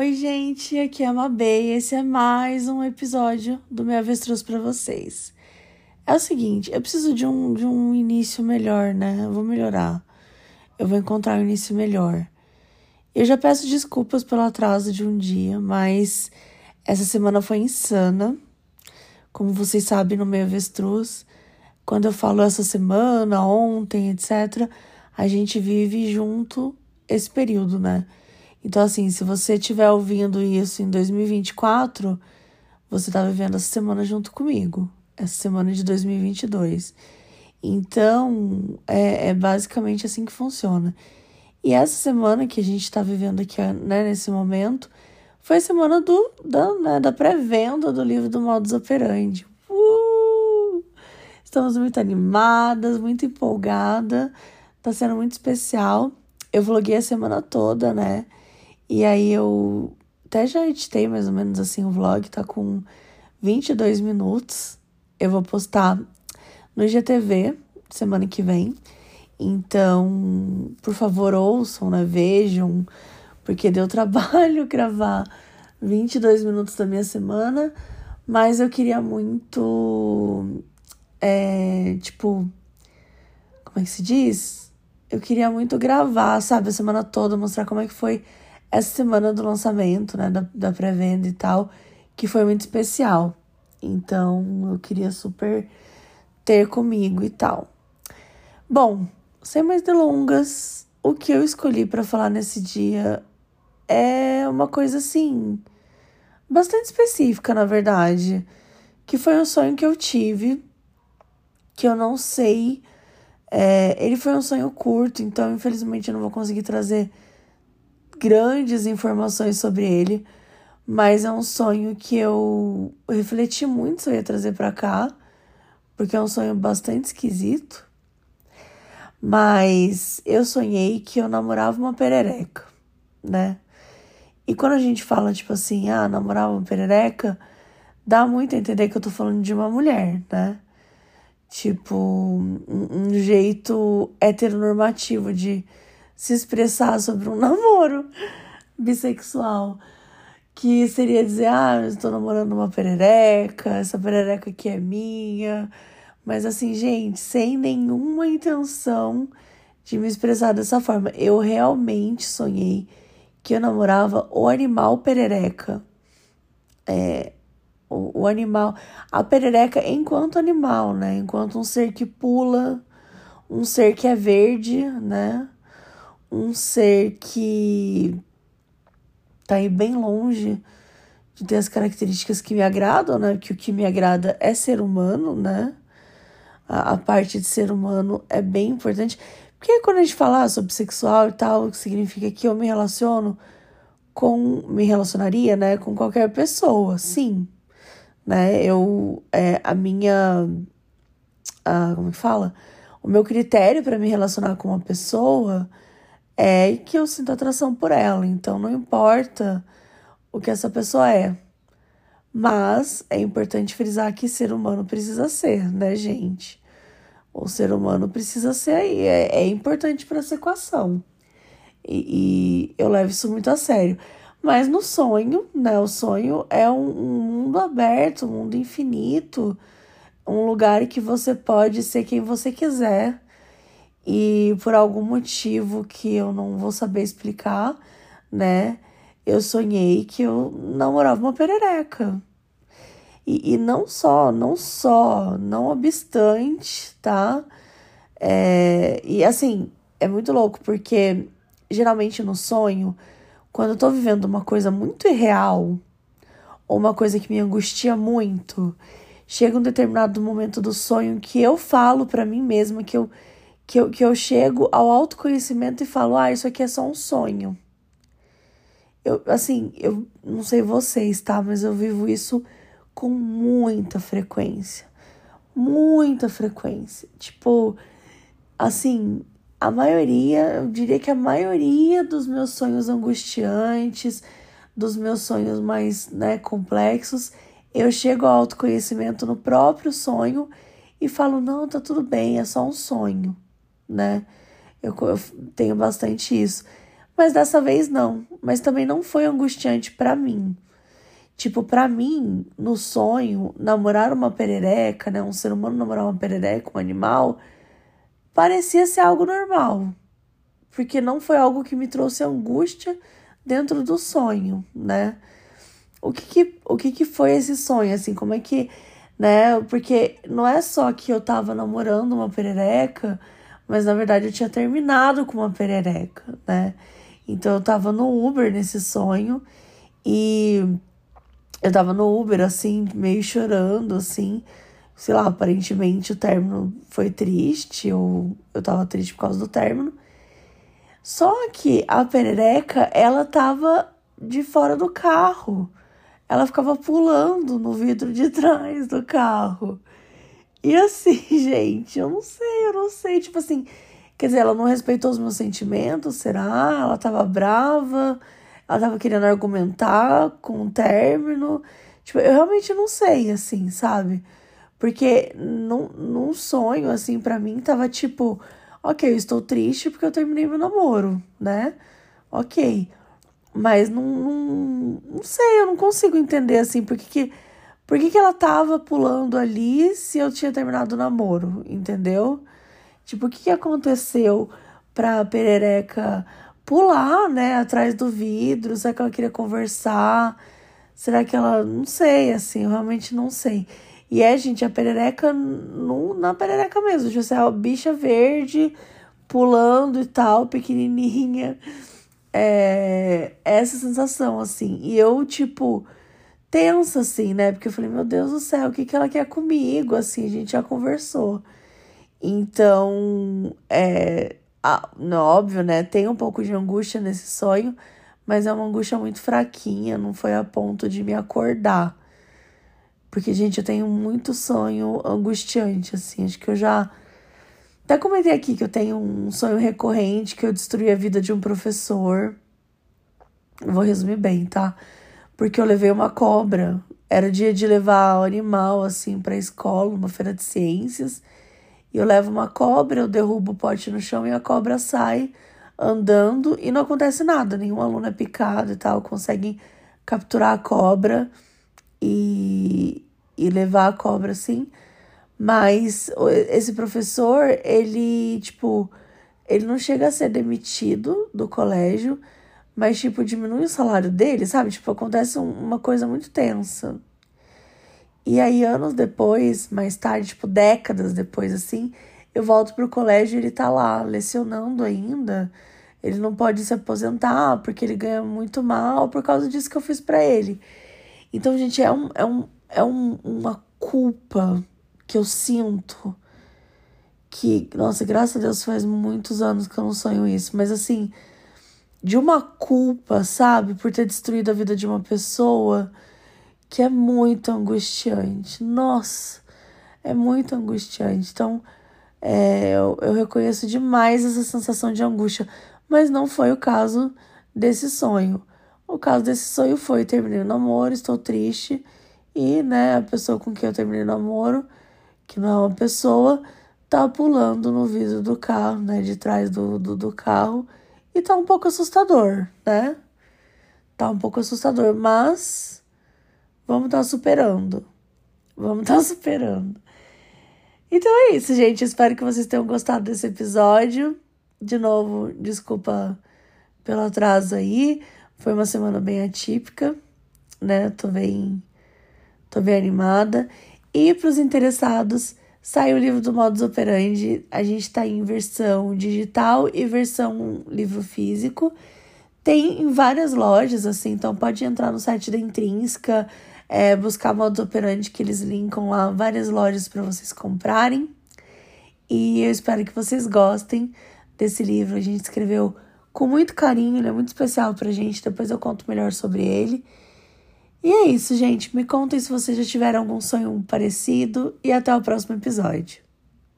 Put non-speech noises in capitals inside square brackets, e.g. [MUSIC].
Oi, gente, aqui é a Mabê e esse é mais um episódio do meu avestruz para vocês. É o seguinte, eu preciso de um, de um início melhor, né? Eu vou melhorar. Eu vou encontrar um início melhor. Eu já peço desculpas pelo atraso de um dia, mas essa semana foi insana. Como vocês sabem, no meu avestruz, quando eu falo essa semana, ontem, etc., a gente vive junto esse período, né? Então, assim, se você estiver ouvindo isso em 2024, você tá vivendo essa semana junto comigo, essa semana de 2022. Então, é, é basicamente assim que funciona. E essa semana que a gente está vivendo aqui, né, nesse momento, foi a semana do, da, né, da pré-venda do livro do Modus Operandi. Uh! Estamos muito animadas, muito empolgadas. Tá sendo muito especial. Eu vloguei a semana toda, né? E aí eu até já editei mais ou menos assim o vlog, tá com 22 minutos. Eu vou postar no IGTV semana que vem. Então, por favor, ouçam, né? Vejam, porque deu trabalho [LAUGHS] gravar 22 minutos da minha semana, mas eu queria muito. É, tipo. Como é que se diz? Eu queria muito gravar, sabe, a semana toda, mostrar como é que foi essa semana do lançamento, né, da, da pré-venda e tal, que foi muito especial. Então, eu queria super ter comigo e tal. Bom, sem mais delongas, o que eu escolhi para falar nesse dia é uma coisa assim, bastante específica, na verdade, que foi um sonho que eu tive, que eu não sei. É, ele foi um sonho curto, então infelizmente eu não vou conseguir trazer grandes informações sobre ele, mas é um sonho que eu refleti muito se eu ia trazer para cá, porque é um sonho bastante esquisito. Mas eu sonhei que eu namorava uma perereca, né? E quando a gente fala, tipo assim, ah, namorava uma perereca, dá muito a entender que eu tô falando de uma mulher, né? Tipo, um, um jeito heteronormativo de se expressar sobre um [LAUGHS] namoro bissexual. Que seria dizer, ah, eu estou namorando uma perereca, essa perereca aqui é minha. Mas assim, gente, sem nenhuma intenção de me expressar dessa forma. Eu realmente sonhei que eu namorava o animal perereca. É, o, o animal. A perereca enquanto animal, né? Enquanto um ser que pula, um ser que é verde, né? Um ser que tá aí bem longe de ter as características que me agradam, né? Que o que me agrada é ser humano, né? A, a parte de ser humano é bem importante. Porque quando a gente fala sobre sexual e tal, significa que eu me relaciono com. me relacionaria, né? Com qualquer pessoa, sim. Né? Eu. É, a minha. A, como é que fala? O meu critério para me relacionar com uma pessoa é que eu sinto atração por ela. Então não importa o que essa pessoa é. Mas é importante frisar que ser humano precisa ser, né, gente? O ser humano precisa ser aí. É, é importante para essa equação. E, e, eu levo isso muito a sério. Mas no sonho, né? O sonho é um, um mundo aberto, um mundo infinito, um lugar que você pode ser quem você quiser e por algum motivo que eu não vou saber explicar, né? Eu sonhei que eu namorava uma perereca. E, e não só, não só, não obstante, tá? É, e assim, é muito louco, porque geralmente no sonho, quando eu tô vivendo uma coisa muito irreal, ou uma coisa que me angustia muito, chega um determinado momento do sonho que eu falo para mim mesma que eu que eu, que eu chego ao autoconhecimento e falo, ah, isso aqui é só um sonho. Eu, assim, eu não sei vocês, tá? Mas eu vivo isso com muita frequência. Muita frequência. Tipo, assim, a maioria, eu diria que a maioria dos meus sonhos angustiantes, dos meus sonhos mais né, complexos, eu chego ao autoconhecimento no próprio sonho e falo: não, tá tudo bem, é só um sonho né? Eu, eu tenho bastante isso. Mas dessa vez não. Mas também não foi angustiante para mim. Tipo, para mim, no sonho, namorar uma perereca, né? Um ser humano namorar uma perereca, um animal, parecia ser algo normal. Porque não foi algo que me trouxe angústia dentro do sonho, né? O que que, o que que foi esse sonho, assim? Como é que, né? Porque não é só que eu tava namorando uma perereca, mas na verdade eu tinha terminado com uma perereca, né? Então eu tava no Uber nesse sonho e eu tava no Uber, assim, meio chorando, assim. Sei lá, aparentemente o término foi triste, ou eu tava triste por causa do término. Só que a perereca, ela tava de fora do carro. Ela ficava pulando no vidro de [LAUGHS] trás do carro. E assim, [LAUGHS] gente, eu não sei, eu não sei. Tipo assim, quer dizer, ela não respeitou os meus sentimentos, será? Ela tava brava, ela tava querendo argumentar com o término. Tipo, eu realmente não sei, assim, sabe? Porque num, num sonho, assim, para mim tava tipo Ok, eu estou triste porque eu terminei meu namoro, né? Ok. Mas não, não, não sei, eu não consigo entender assim, por que, que, por que, que ela tava pulando ali se eu tinha terminado o namoro, entendeu? Tipo, o que, que aconteceu pra perereca pular, né, atrás do vidro? Será que ela queria conversar? Será que ela. Não sei, assim, eu realmente não sei. E é, gente, a perereca no, na perereca mesmo. Tipo assim, a bicha verde pulando e tal, pequenininha. É, essa sensação, assim. E eu, tipo, tensa, assim, né? Porque eu falei, meu Deus do céu, o que, que ela quer comigo? Assim, a gente já conversou. Então, é. Ah, não, óbvio, né? Tem um pouco de angústia nesse sonho, mas é uma angústia muito fraquinha, não foi a ponto de me acordar. Porque, gente, eu tenho muito sonho angustiante, assim. Acho que eu já. Até comentei aqui que eu tenho um sonho recorrente que eu destruí a vida de um professor. Vou resumir bem, tá? Porque eu levei uma cobra. Era dia de levar o animal, assim, pra escola, uma feira de ciências. E eu levo uma cobra, eu derrubo o pote no chão e a cobra sai andando e não acontece nada. Nenhum aluno é picado e tal, conseguem capturar a cobra e, e levar a cobra assim. Mas esse professor, ele, tipo, ele não chega a ser demitido do colégio, mas, tipo, diminui o salário dele, sabe? Tipo, acontece uma coisa muito tensa. E aí, anos depois, mais tarde, tipo, décadas depois, assim, eu volto pro colégio e ele tá lá, lecionando ainda. Ele não pode se aposentar porque ele ganha muito mal por causa disso que eu fiz para ele. Então, gente, é, um, é, um, é um, uma culpa que eu sinto. Que, nossa, graças a Deus faz muitos anos que eu não sonho isso, mas assim, de uma culpa, sabe, por ter destruído a vida de uma pessoa que é muito angustiante. Nossa, é muito angustiante. Então, é, eu, eu reconheço demais essa sensação de angústia, mas não foi o caso desse sonho. O caso desse sonho foi: terminei o namoro, estou triste, e né, a pessoa com quem eu terminei o namoro, que não é uma pessoa, tá pulando no vidro do carro, né, de trás do, do, do carro, e tá um pouco assustador, né? Tá um pouco assustador, mas vamos estar tá superando. Vamos estar tá [LAUGHS] superando. Então é isso, gente. Espero que vocês tenham gostado desse episódio. De novo, desculpa pelo atraso aí. Foi uma semana bem atípica, né? Tô bem, tô bem animada. E para os interessados, saiu o livro do Modus Operandi. A gente está em versão digital e versão livro físico. Tem em várias lojas, assim, então pode entrar no site da Intrínseca, é, buscar Modus Operandi, que eles linkam lá várias lojas para vocês comprarem. E eu espero que vocês gostem desse livro. A gente escreveu com muito carinho, ele é muito especial pra gente. Depois eu conto melhor sobre ele. E é isso, gente. Me contem se vocês já tiveram algum sonho parecido e até o próximo episódio.